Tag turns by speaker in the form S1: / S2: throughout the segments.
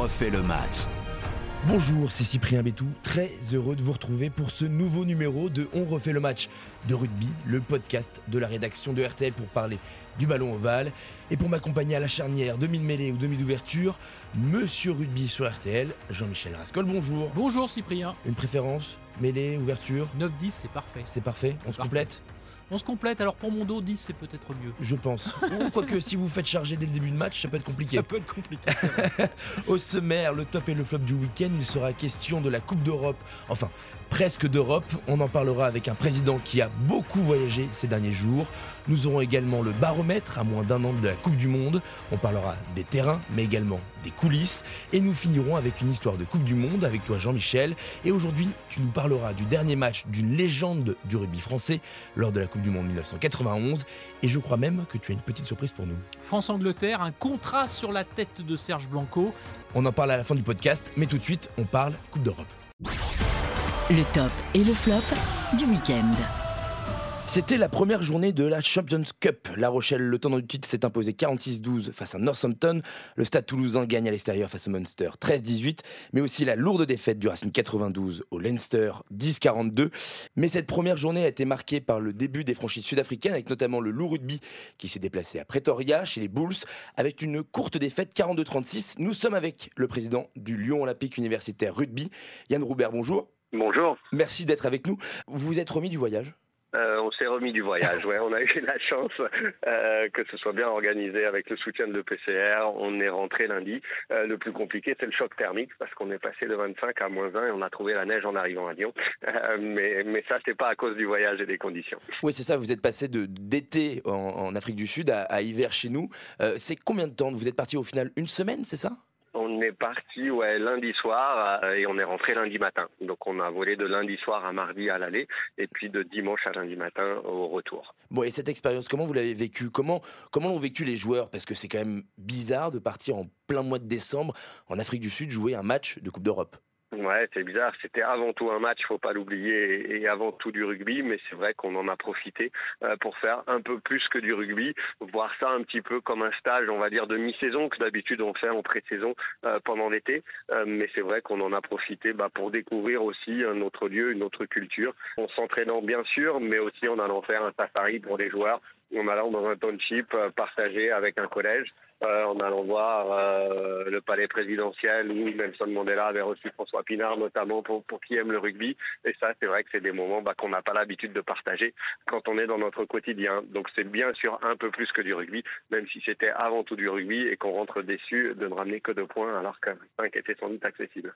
S1: refait le match.
S2: Bonjour, c'est Cyprien Bétou, très heureux de vous retrouver pour ce nouveau numéro de On refait le match de rugby, le podcast de la rédaction de RTL pour parler du ballon ovale. Et pour m'accompagner à la charnière, demi-mêlée ou demi d'ouverture, Monsieur Rugby sur RTL, Jean-Michel Rascol, bonjour.
S3: Bonjour Cyprien.
S2: Une préférence Mêlée, ouverture?
S3: 9-10, c'est parfait.
S2: C'est parfait On se
S3: Parfait.
S2: complète?
S3: On se complète, alors pour mon dos, 10, c'est peut-être mieux.
S2: Je pense. Ou Quoique, si vous faites charger dès le début de match, ça peut être compliqué.
S3: Ça peut être compliqué.
S2: Au sommaire, le top et le flop du week-end, il sera question de la Coupe d'Europe. Enfin, presque d'Europe. On en parlera avec un président qui a beaucoup voyagé ces derniers jours. Nous aurons également le baromètre à moins d'un an de la Coupe du Monde. On parlera des terrains, mais également des coulisses. Et nous finirons avec une histoire de Coupe du Monde avec toi Jean-Michel. Et aujourd'hui, tu nous parleras du dernier match d'une légende du rugby français lors de la Coupe du Monde 1991. Et je crois même que tu as une petite surprise pour nous.
S3: France-Angleterre, un contrat sur la tête de Serge Blanco.
S2: On en parle à la fin du podcast, mais tout de suite, on parle Coupe d'Europe.
S4: Le top et le flop du week-end.
S2: C'était la première journée de la Champions Cup. La Rochelle, le tenant du titre, s'est imposé 46-12 face à Northampton. Le Stade toulousain gagne à l'extérieur face au Munster 13-18. Mais aussi la lourde défaite du Racing 92 au Leinster 10-42. Mais cette première journée a été marquée par le début des franchises sud-africaines, avec notamment le Loup Rugby qui s'est déplacé à Pretoria chez les Bulls avec une courte défaite 42-36. Nous sommes avec le président du Lyon Olympique Universitaire Rugby, Yann Roubert. Bonjour.
S5: Bonjour.
S2: Merci d'être avec nous. Vous vous êtes remis du voyage?
S5: Euh, on s'est remis du voyage. Ouais, on a eu la chance euh, que ce soit bien organisé avec le soutien de l'EPCR. On est rentré lundi. Euh, le plus compliqué, c'est le choc thermique parce qu'on est passé de 25 à moins 1 et on a trouvé la neige en arrivant à Lyon. Mais, mais ça, c'est pas à cause du voyage et des conditions.
S2: Oui, c'est ça, vous êtes passé de- d'été en, en Afrique du Sud à, à hiver chez nous. C'est combien de temps? Vous êtes parti au final une semaine, c'est ça?
S5: On est parti lundi soir euh, et on est rentré lundi matin. Donc on a volé de lundi soir à mardi à l'aller et puis de dimanche à lundi matin au retour.
S2: Bon, et cette expérience, comment vous l'avez vécue? Comment comment l'ont vécu les joueurs? Parce que c'est quand même bizarre de partir en plein mois de décembre en Afrique du Sud jouer un match de Coupe d'Europe.
S5: Ouais, c'est bizarre. C'était avant tout un match, faut pas l'oublier, et avant tout du rugby. Mais c'est vrai qu'on en a profité euh, pour faire un peu plus que du rugby, voir ça un petit peu comme un stage, on va dire de mi-saison que d'habitude on fait en pré-saison euh, pendant l'été. Euh, mais c'est vrai qu'on en a profité bah, pour découvrir aussi un autre lieu, une autre culture, en s'entraînant bien sûr, mais aussi en allant faire un safari pour les joueurs, en allant dans un township partagé avec un collège. Euh, en allant voir euh, le palais présidentiel où Nelson Mandela avait reçu François Pinard notamment pour, qui aime le rugby. Et ça, c'est vrai que c'est des moments bah, qu'on n'a pas l'habitude de partager quand on est dans notre quotidien. Donc c'est bien sûr un peu plus que du rugby, même si c'était avant tout du rugby et qu'on rentre déçu de ne ramener que deux points alors qu'un 5 était sans doute accessible.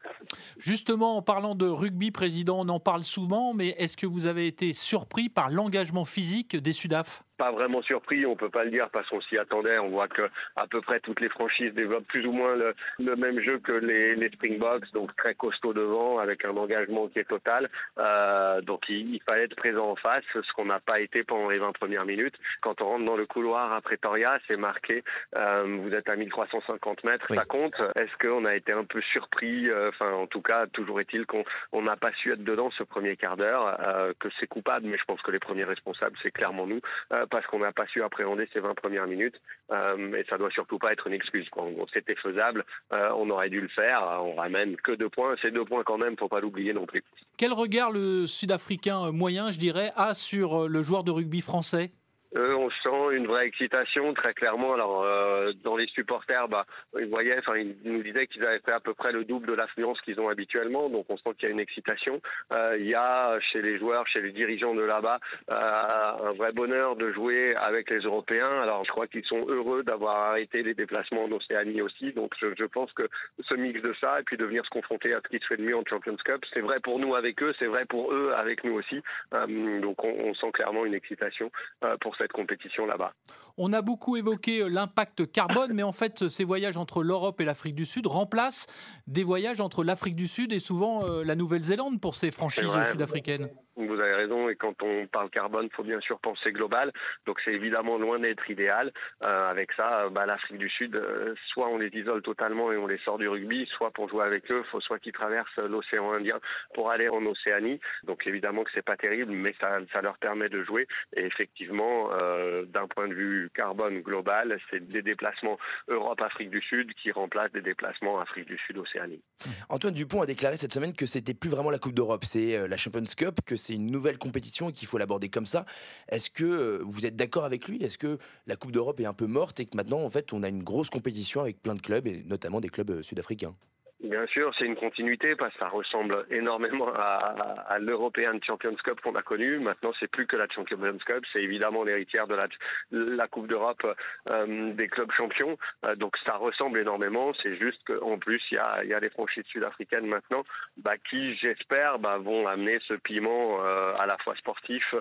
S3: Justement, en parlant de rugby, président, on en parle souvent, mais est-ce que vous avez été surpris par l'engagement physique des Sudaf?
S5: Pas vraiment surpris, on peut pas le dire parce qu'on s'y attendait. On voit que à peu près toutes les franchises développent plus ou moins le, le même jeu que les, les Springboks, donc très costaud devant, avec un engagement qui est total. Euh, donc il, il fallait être présent en face, ce qu'on n'a pas été pendant les 20 premières minutes. Quand on rentre dans le couloir à Pretoria, c'est marqué, euh, vous êtes à 1350 mètres,
S2: Oui.
S5: ça compte. Est-ce qu'on a été un peu surpris euh, Enfin, en tout cas, toujours est-il qu'on on n'a pas su être dedans ce premier quart d'heure, euh, que c'est coupable, mais je pense que les premiers responsables, c'est clairement nous euh, parce qu'on n'a pas su appréhender ces 20 premières minutes. Euh, et ça doit surtout pas être une excuse. C'était faisable, euh, on aurait dû le faire. On ramène que deux points. Ces deux points quand même, faut pas l'oublier non plus.
S3: Quel regard le Sud-Africain moyen, je dirais, a sur euh, le joueur de rugby français?
S5: Eux, on sent une vraie excitation, très clairement. Alors, euh, dans les supporters, bah, ils voyaient, enfin, ils nous disaient qu'ils avaient fait à peu près le double de l'affluence qu'ils ont habituellement. Donc, on sent qu'il y a une excitation. Euh, il y a chez les joueurs, chez les dirigeants de là-bas, euh, un vrai bonheur de jouer avec les Européens. Alors, je crois qu'ils sont heureux d'avoir arrêté les déplacements en Océanie aussi. Donc, je, je pense que ce mix de ça et puis de venir se confronter à ce qui se fait de mieux en Champions Cup, c'est vrai pour nous avec eux, c'est vrai pour eux avec nous aussi. Euh, donc, on, on sent clairement une excitation euh, pour cette compétition là-bas.
S3: On a beaucoup évoqué euh, l'impact carbone, mais en fait, ces voyages entre l'Europe et l'Afrique du Sud remplacent des voyages entre l'Afrique du Sud et souvent euh, la Nouvelle-Zélande pour ces franchises sud-africaines.
S5: Vous avez raison, et quand on parle carbone, il faut bien sûr penser global. Donc c'est évidemment loin d'être idéal. Euh, avec ça, bah, l'Afrique du Sud, euh, soit on les isole totalement et on les sort du rugby, soit pour jouer avec eux, faut soit qu'ils traversent l'océan Indien pour aller en Océanie. Donc évidemment que c'est pas terrible, mais ça, leur permet de jouer. Et effectivement, euh, d'un point de vue carbone global, c'est des déplacements Europe-Afrique du Sud qui remplacent des déplacements Afrique du Sud-Océanie.
S2: Antoine Dupont a déclaré cette semaine que c'était plus vraiment la Coupe d'Europe, c'est la Champions Cup, que c'est une nouvelle compétition et qu'il faut l'aborder comme ça. Est-ce que euh, vous êtes d'accord avec lui? Est-ce que la Coupe d'Europe est un peu morte et que maintenant, en fait, on a une grosse compétition avec plein de clubs et notamment des clubs euh, sud-africains?
S5: Bien sûr, c'est une continuité parce que ça ressemble énormément à, à l'European Champions Cup qu'on a connu. Maintenant, c'est plus que la Champions Cup, c'est évidemment l'héritière de la, la Coupe d'Europe euh, des clubs champions. Euh, donc ça ressemble énormément. C'est juste qu'en plus, il y a, y a les franchises sud-africaines maintenant bah, qui, j'espère, bah, vont amener ce piment euh, à la fois sportif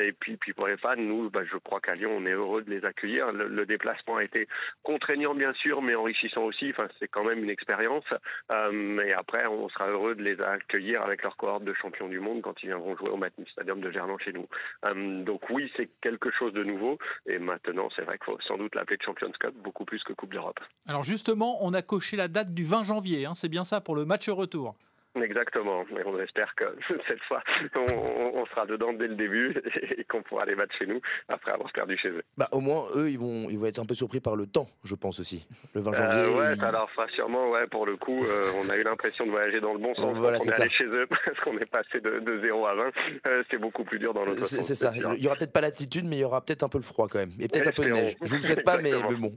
S5: et puis, puis pour les fans. Nous, bah, je crois qu'à Lyon, on est heureux de les accueillir. Le, le, déplacement a été contraignant, bien sûr, mais enrichissant aussi. Enfin, c'est quand même une expérience. Euh, et après, on sera heureux de les accueillir avec leur cohorte de champions du monde quand ils viendront jouer au Matmut Stadium de Gerland chez nous. Euh, donc oui, c'est quelque chose de nouveau. Et maintenant, c'est vrai qu'il faut sans doute l'appeler Champions Cup beaucoup plus que Coupe d'Europe.
S3: Alors justement, on a coché la date du 20 janvier. Hein, c'est bien ça pour le match retour.
S5: Exactement, et on espère que cette fois on, sera dedans dès le début et qu'on pourra les battre chez nous après avoir perdu chez eux.
S2: Bah au moins eux ils vont ils vont être un peu surpris par le temps, je pense aussi. Le 20 janvier.
S5: Euh, ouais, ça leur fera sûrement ouais pour le coup euh, on a eu l'impression de voyager dans le bon sens voilà, on est, allé chez eux parce qu'on est passé de, de 0 à 20. Euh, c'est beaucoup plus dur dans l'autre sens.
S2: C'est ça. Il y aura peut-être pas l'altitude mais il y aura peut-être un peu le froid quand même et peut-être un peu de neige. Je vous le souhaite pas mais, mais, bon.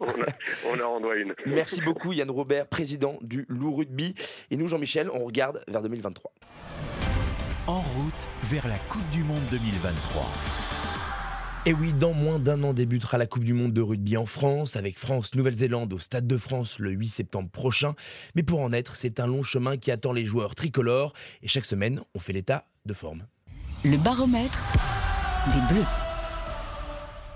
S5: on, en doit une.
S2: Merci beaucoup Yann Robert, président du Loup Rugby et nous Jean-Michel on regarde vers 2023
S1: en route vers la Coupe du Monde 2023.
S2: Et oui, dans moins d'un an débutera la Coupe du Monde de rugby en France, avec France-Nouvelle-Zélande au Stade de France le 8 septembre prochain. Mais pour en être, c'est un long chemin qui attend les joueurs tricolores. Et chaque semaine, on fait l'état de forme.
S4: Le baromètre des Bleus.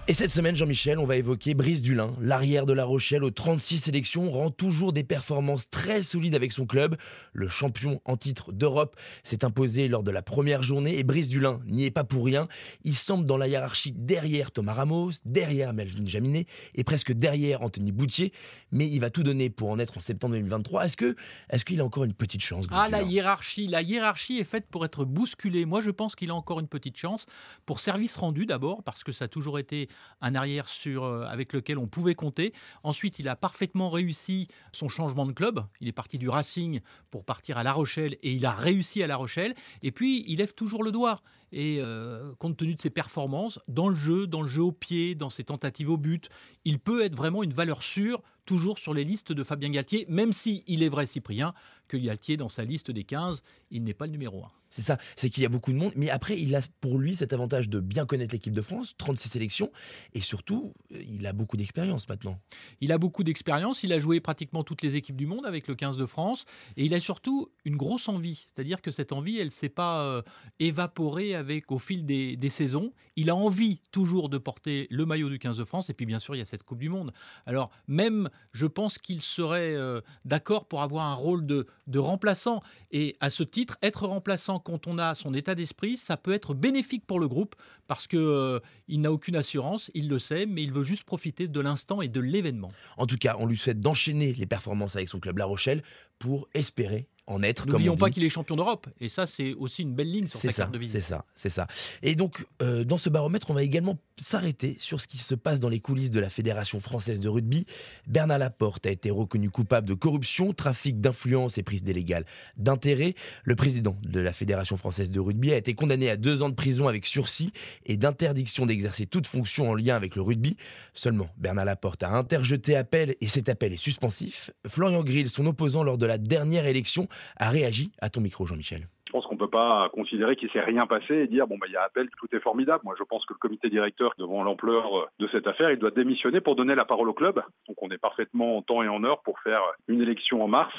S2: Et cette semaine, Jean-Michel, on va évoquer Brice Dulin. L'arrière de La Rochelle aux 36 sélections rend toujours des performances très solides avec son club. Le champion en titre d'Europe s'est imposé lors de la première journée et Brice Dulin n'y est pas pour rien. Il semble dans la hiérarchie derrière Thomas Ramos, derrière Melvin Jaminet et presque derrière Anthony Boutier. Mais il va tout donner pour en être en septembre 2023. Est-ce que, est-ce qu'il a encore une petite chance
S3: Ah, la hiérarchie, la hiérarchie est faite pour être bousculée. Moi, je pense qu'il a encore une petite chance pour service rendu d'abord parce que ça a toujours été un arrière sur, euh, avec lequel on pouvait compter. Ensuite, il a parfaitement réussi son changement de club. Il est parti du Racing pour partir à La Rochelle et il a réussi à La Rochelle. Et puis, il lève toujours le doigt. Et euh, compte tenu de ses performances, dans le jeu, dans le jeu au pied, dans ses tentatives au but, il peut être vraiment une valeur sûre, toujours sur les listes de Fabien Galtier, même si il est vrai, Cyprien, que Galtier, dans sa liste des 15, il n'est pas le numéro 1.
S2: C'est ça, c'est qu'il y a beaucoup de monde, mais après, il a pour lui cet avantage de bien connaître l'équipe de France, 36 sélections, et surtout, euh, il a beaucoup d'expérience maintenant.
S3: Il a beaucoup d'expérience, il a joué pratiquement toutes les équipes du monde avec le 15 de France, et il a surtout une grosse envie, c'est-à-dire que cette envie, elle ne s'est pas euh, évaporée avec, au fil des, saisons. Il a envie toujours de porter le maillot du 15 de France, et puis bien sûr, il y a cette Coupe du Monde. Alors, même, je pense qu'il serait euh, d'accord pour avoir un rôle de, remplaçant, et à ce titre, être remplaçant quand on a son état d'esprit, ça peut être bénéfique pour le groupe parce que euh, il n'a aucune assurance, il le sait, mais il veut juste profiter de l'instant et de l'événement.
S2: En tout cas, on lui souhaite d'enchaîner les performances avec son club La Rochelle pour espérer en être.
S3: N'oublions pas qu'il est champion d'Europe. Et ça, c'est aussi une belle ligne sur sa carte de visite.
S2: C'est ça, c'est ça. Et donc, euh, dans ce baromètre, on va également s'arrêter sur ce qui se passe dans les coulisses de la Fédération française de rugby. Bernard Laporte a été reconnu coupable de corruption, trafic d'influence et prise délégale d'intérêt. Le président de la Fédération française de rugby a été condamné à deux ans de prison avec sursis et d'interdiction d'exercer toute fonction en lien avec le rugby. Seulement, Bernard Laporte a interjeté appel et cet appel est suspensif. Florian Grill, son opposant lors de la dernière élection, a réagi à ton micro, Jean-Michel
S6: je pense qu'on ne peut pas considérer qu'il s'est rien passé et dire bon bah il y a appel, tout est formidable. Moi je pense que le comité directeur, devant l'ampleur de cette affaire, il doit démissionner pour donner la parole au club. Donc on est parfaitement en temps et en heure pour faire une élection en mars,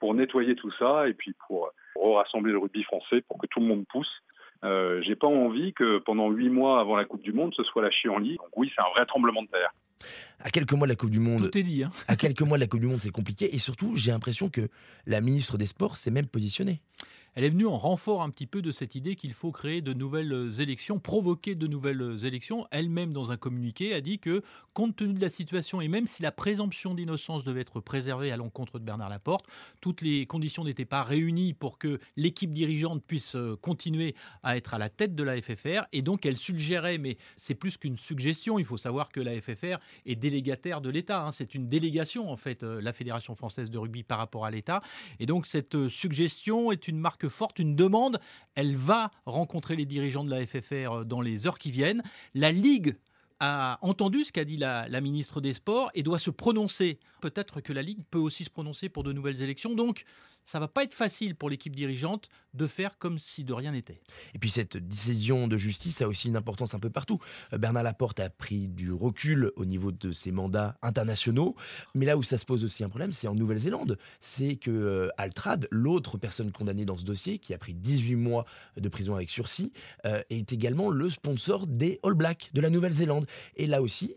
S6: pour nettoyer tout ça et puis pour, rassembler le rugby français pour que tout le monde pousse. Euh, J'ai pas envie que pendant huit mois avant la Coupe du Monde, ce soit la chienlit. Donc oui, c'est un vrai tremblement de terre.
S2: À quelques mois de la Coupe du Monde.
S3: Tout est dit. Hein.
S2: À quelques mois de la Coupe du Monde, c'est compliqué. Et surtout, j'ai l'impression que la ministre des Sports s'est même positionnée.
S3: Elle est venue en renfort un petit peu de cette idée qu'il faut créer de nouvelles élections, provoquer de nouvelles élections. Elle-même, dans un communiqué, a dit que, compte tenu de la situation, et même si la présomption d'innocence devait être préservée à l'encontre de Bernard Laporte, toutes les conditions n'étaient pas réunies pour que l'équipe dirigeante puisse euh, continuer à être à la tête de la FFR. Et donc, elle suggérait, mais c'est plus qu'une suggestion, il faut savoir que la FFR est délégataire de l'État. Hein. C'est une délégation, en fait, euh, la Fédération française de rugby par rapport à l'État. Et donc, cette euh, suggestion est une marque forte, une demande. Elle va rencontrer les dirigeants de la FFR dans les heures qui viennent. La Ligue a entendu ce qu'a dit la, la, ministre des Sports et doit se prononcer. Peut-être que la Ligue peut aussi se prononcer pour de nouvelles élections. Donc, ça va pas être facile pour l'équipe dirigeante de faire comme si de rien n'était.
S2: Et puis cette décision de justice a aussi une importance un peu partout. Euh, Bernard Laporte a pris du recul au niveau de ses mandats internationaux, mais là où ça se pose aussi un problème, c'est en Nouvelle-Zélande. C'est que euh, Altrad, l'autre personne condamnée dans ce dossier, qui a pris 18 mois de prison avec sursis, euh, est également le sponsor des All Blacks de la Nouvelle-Zélande. Et là aussi,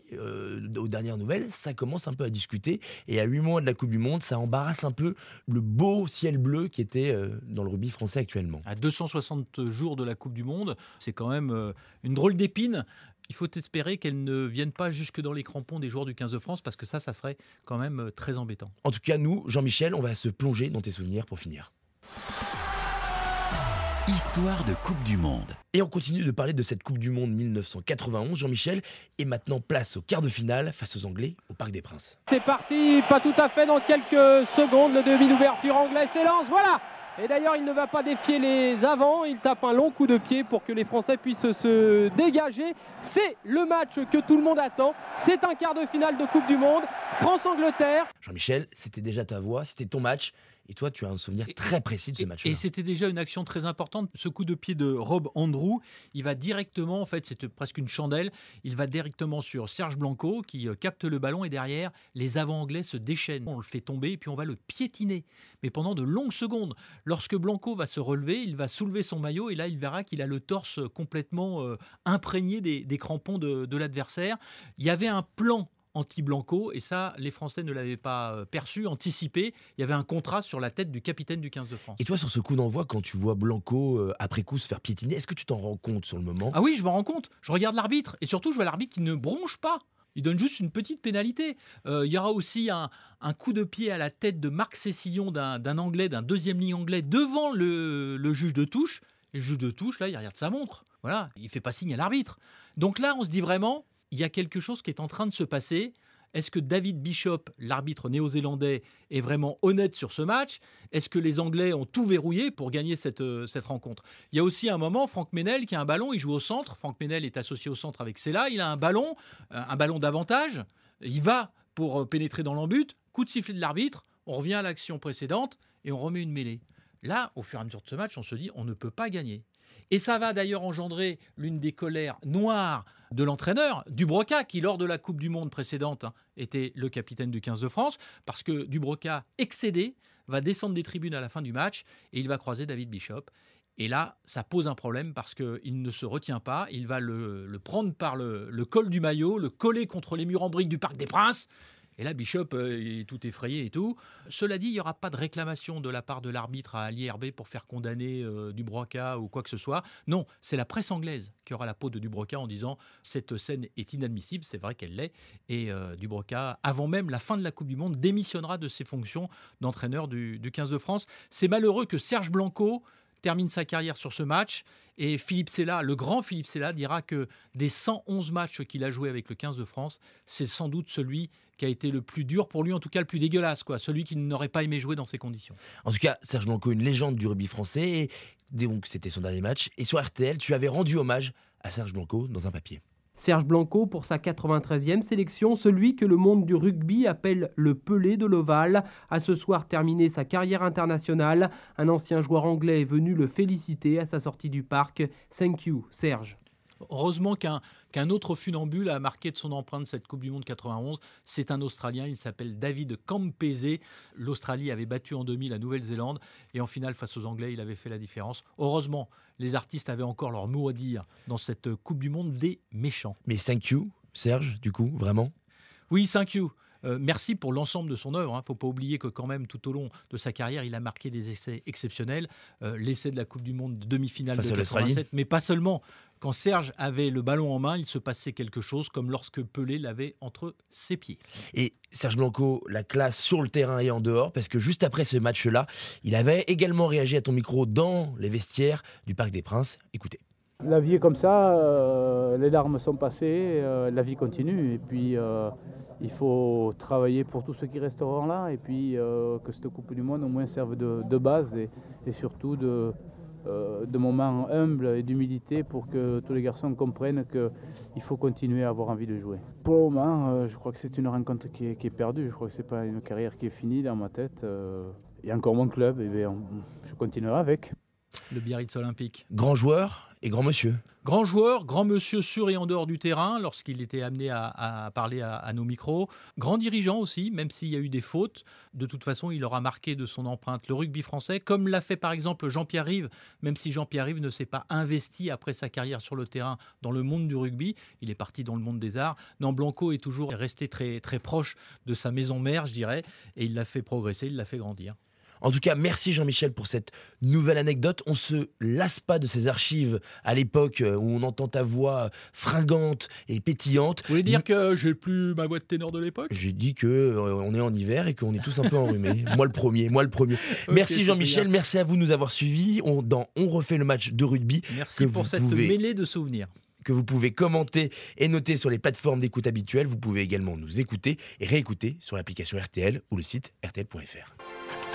S2: aux dernières nouvelles, ça commence un peu à discuter. Et à 8 mois de la Coupe du Monde, ça embarrasse un peu le beau ciel bleu qui était euh, dans le rugby français actuellement.
S3: À 260 jours de la Coupe du Monde, c'est quand même euh, une drôle d'épine. Il faut espérer qu'elle ne vienne pas jusque dans les crampons des joueurs du 15 de France parce que ça, ça serait quand même euh, très embêtant.
S2: En tout cas, nous, Jean-Michel, on va se plonger dans tes souvenirs pour finir.
S1: Histoire de Coupe du Monde.
S2: Et on continue de parler de cette Coupe du Monde 1991, Jean-Michel. Et maintenant, place au quart de finale face aux Anglais au Parc des Princes.
S7: C'est parti, pas tout à fait dans quelques secondes. Le demi-ouverture anglais s'élance, voilà et d'ailleurs, il ne va pas défier les avants, il tape un long coup de pied pour que les Français puissent se dégager. C'est le match que tout le monde attend. C'est un quart de finale de Coupe du Monde. France-Angleterre.
S2: Jean-Michel, c'était déjà ta voix, c'était ton match. Et toi, tu as un souvenir très précis de ce match-là.
S3: Et c'était déjà une action très importante. Ce coup de pied de Rob Andrew, il va directement, en fait, c'est presque une chandelle, il va directement sur Serge Blanco qui euh, capte le ballon et derrière, les avants anglais se déchaînent. On le fait tomber et puis on va le piétiner. Mais pendant de longues secondes, lorsque Blanco va se relever, il va soulever son maillot et là, il verra qu'il a le torse complètement euh, imprégné des, crampons de, de l'adversaire. Il y avait un plan anti-Blanco, et ça, les Français ne l'avaient pas euh, perçu, anticipé. Il y avait un contrat sur la tête du capitaine du 15 de France.
S2: Et toi, sur ce coup d'envoi, quand tu vois Blanco euh, après coup se faire piétiner, est-ce que tu t'en rends compte sur le moment?
S3: Ah oui, je m'en rends compte. Je regarde l'arbitre, et surtout, je vois l'arbitre qui ne bronche pas. Il donne juste une petite pénalité. Euh, il y aura aussi un, coup de pied à la tête de Marc Cessillon, d'un Anglais, d'un deuxième ligne anglais, devant le, le juge de touche. Et le juge de touche, là, il regarde sa montre. Voilà, il fait pas signe à l'arbitre. Donc là, on se dit vraiment, il y a quelque chose qui est en train de se passer. Est-ce que David Bishop, l'arbitre néo-zélandais, est vraiment honnête sur ce match? Est-ce que les Anglais ont tout verrouillé pour gagner cette, euh, cette rencontre? Il y a aussi un moment, Franck Menel qui a un ballon, il joue au centre. Franck Menel est associé au centre avec Sella. Il a un ballon, euh, un ballon d'avantage. Il va pour euh, pénétrer dans l'embut. Coup de sifflet de l'arbitre. On revient à l'action précédente et on remet une mêlée. Là, au fur et à mesure de ce match, on se dit on ne peut pas gagner. Et ça va d'ailleurs engendrer l'une des colères noires de l'entraîneur, Dubroca, qui lors de la Coupe du Monde précédente hein, était le capitaine du 15 de France, parce que Dubroca, excédé, va descendre des tribunes à la fin du match et il va croiser David Bishop. Et là, ça pose un problème parce qu'il ne se retient pas. Il va le, prendre par le, le, col du maillot, le coller contre les murs en briques du Parc des Princes. Et là, Bishop euh, est tout effrayé et tout. Cela dit, il n'y aura pas de réclamation de la part de l'arbitre à l'IRB pour faire condamner euh, Dubroca ou quoi que ce soit. Non, c'est la presse anglaise qui aura la peau de Dubroca en disant cette scène est inadmissible. C'est vrai qu'elle l'est. Et euh, Dubroca, avant même la fin de la Coupe du Monde, démissionnera de ses fonctions d'entraîneur du, du 15 de France. C'est malheureux que Serge Blanco termine sa carrière sur ce match. Et Philippe Sella, le grand Philippe Sella, dira que des 111 matchs qu'il a joué avec le 15 de France, c'est sans doute celui qui a été le plus dur pour lui, en tout cas le plus dégueulasse, quoi, celui qui n'aurait pas aimé jouer dans ces conditions.
S2: En tout cas, Serge Blanco, une légende du rugby français, et donc c'était son dernier match. Et sur RTL, tu avais rendu hommage à Serge Blanco dans un papier.
S7: Serge Blanco pour sa 93e sélection, celui que le monde du rugby appelle le Pelé de l'Oval, a ce soir terminé sa carrière internationale. Un ancien joueur anglais est venu le féliciter à sa sortie du parc. Thank you, Serge.
S3: Heureusement qu'un autre funambule a marqué de son empreinte cette Coupe du Monde 91. C'est un Australien, il s'appelle David Campese. L'Australie avait battu en demi la Nouvelle-Zélande et en finale face aux Anglais, il avait fait la différence. Heureusement, les artistes avaient encore leur mot à dire dans cette Coupe du Monde des méchants.
S2: Mais thank you, Serge, du coup, vraiment?
S3: Oui, thank you. Euh, merci pour l'ensemble de son œuvre. Il hein. ne faut pas oublier que quand même tout au long de sa carrière, il a marqué des essais exceptionnels. Euh, l'essai de la Coupe du Monde demi-finale de 87, mais pas seulement. Quand Serge avait le ballon en main, il se passait quelque chose comme lorsque Pelé l'avait entre ses pieds.
S2: Et Serge Blanco, la classe sur le terrain et en dehors, parce que juste après ce match-là, il avait également réagi à ton micro dans les vestiaires du Parc des Princes. Écoutez.
S8: La vie est comme ça, euh, les larmes sont passées, euh, la vie continue et puis euh, il faut travailler pour tous ceux qui resteront là et puis que cette Coupe du Monde au moins serve de, base et, surtout de, de moments humbles et d'humilité pour que tous les garçons comprennent qu'il faut continuer à avoir envie de jouer. Pour le moment, je crois que c'est une rencontre qui est, perdue, je crois que ce n'est pas une carrière qui est finie dans ma tête. Il y a encore mon club et je continuerai avec.
S3: Le Biarritz olympique.
S2: Grand joueur et grand monsieur.
S3: Grand joueur, grand monsieur sur et en dehors du terrain, lorsqu'il était amené à, parler à, nos micros. Grand dirigeant aussi, même s'il y a eu des fautes. De toute façon, il aura marqué de son empreinte le rugby français, comme l'a fait par exemple Jean-Pierre Rive, même si Jean-Pierre Rive ne s'est pas investi après sa carrière sur le terrain dans le monde du rugby. Il est parti dans le monde des arts. Non, Blanco est toujours resté très, très proche de sa maison mère, je dirais, et il l'a fait progresser, il l'a fait grandir.
S2: En tout cas, merci Jean-Michel pour cette nouvelle anecdote. On se lasse pas de ces archives à l'époque euh, où on entend ta voix fringante et pétillante.
S3: Vous voulez dire que j'ai plus ma voix de ténor de l'époque?
S2: J'ai dit que euh, on est en hiver et qu'on est tous un peu enrhumés. moi le premier, moi le premier. merci Jean-Michel, merci à vous de nous avoir suivis. On, dans On refait le match de rugby.
S3: Merci pour cette mêlée de souvenirs
S2: que vous pouvez commenter et noter sur les plateformes d'écoute habituelles. Vous pouvez également nous écouter et réécouter sur l'application RTL ou le site rtl.fr.